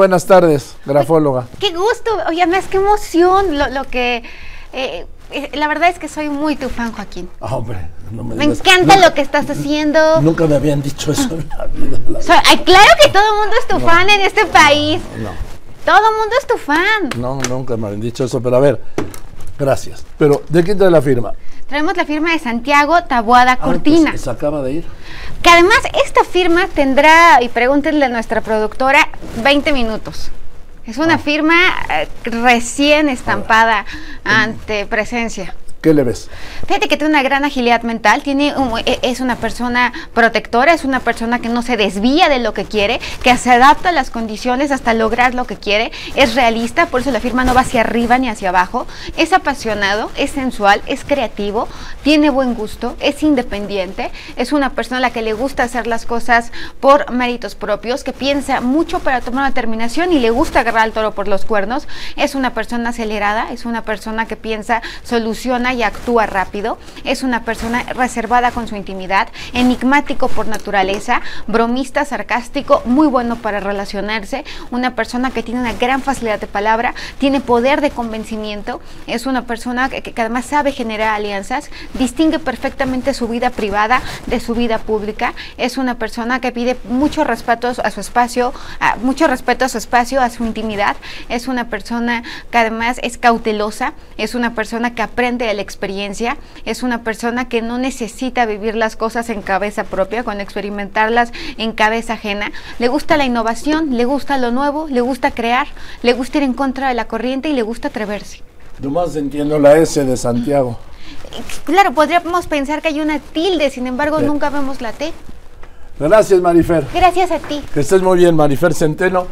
buenas tardes, grafóloga. Qué gusto, oye, más qué emoción lo, lo que... eh, eh, la verdad es que soy muy tu fan, Joaquín. Ah, hombre, no me Me digas- encanta nunca- lo que estás haciendo. Nunca me habían dicho eso en la vida. la- So- ay, claro que todo el mundo es tu fan en este país. No, Todo el mundo es tu fan. no, nunca me habían dicho eso, pero a ver, gracias. Pero, ¿de quién trae la firma? Traemos la firma de Santiago Tabuada Ah, Cortina. pues, se acaba de ir. Que además esta firma tendrá, y pregúntenle a nuestra productora, 20 minutos. Es una firma eh, recién estampada ante presencia. ¿Qué le ves? Fíjate que tiene una gran agilidad mental, tiene e- es una persona protectora, es una persona que no se desvía de lo que quiere, que se adapta a las condiciones hasta lograr lo que quiere, es realista, por eso la firma no va hacia arriba ni hacia abajo, es apasionado, es sensual, es creativo, tiene buen gusto, es independiente, es una persona a la que le gusta hacer las cosas por méritos propios, que piensa mucho para tomar una determinación y le gusta agarrar al toro por los cuernos, es una persona acelerada, es una persona que piensa, soluciona y actúa rápido, es una persona reservada con su intimidad, enigmático por naturaleza, bromista, sarcástico, muy bueno para relacionarse, una persona que tiene una gran facilidad de palabra, tiene poder de convencimiento, es una persona que, que además sabe generar alianzas, distingue perfectamente su vida privada de su vida pública, es una persona que pide mucho respeto a su, a espacio, a- mucho respeto a su espacio, a su intimidad, es una persona que además es cautelosa, es una persona que aprende de la experiencia, es una persona que no necesita vivir las cosas en cabeza propia, con experimentarlas en cabeza ajena, le gusta la innovación, le gusta lo nuevo, le gusta crear, le gusta ir en contra de la corriente y le gusta atreverse. Nomás entiendo la S de Santiago. Claro, podríamos pensar que hay una tilde, sin embargo Sí. nunca vemos la T. Gracias, Marifer. Gracias a ti. Que estés muy bien, Marifer Centeno.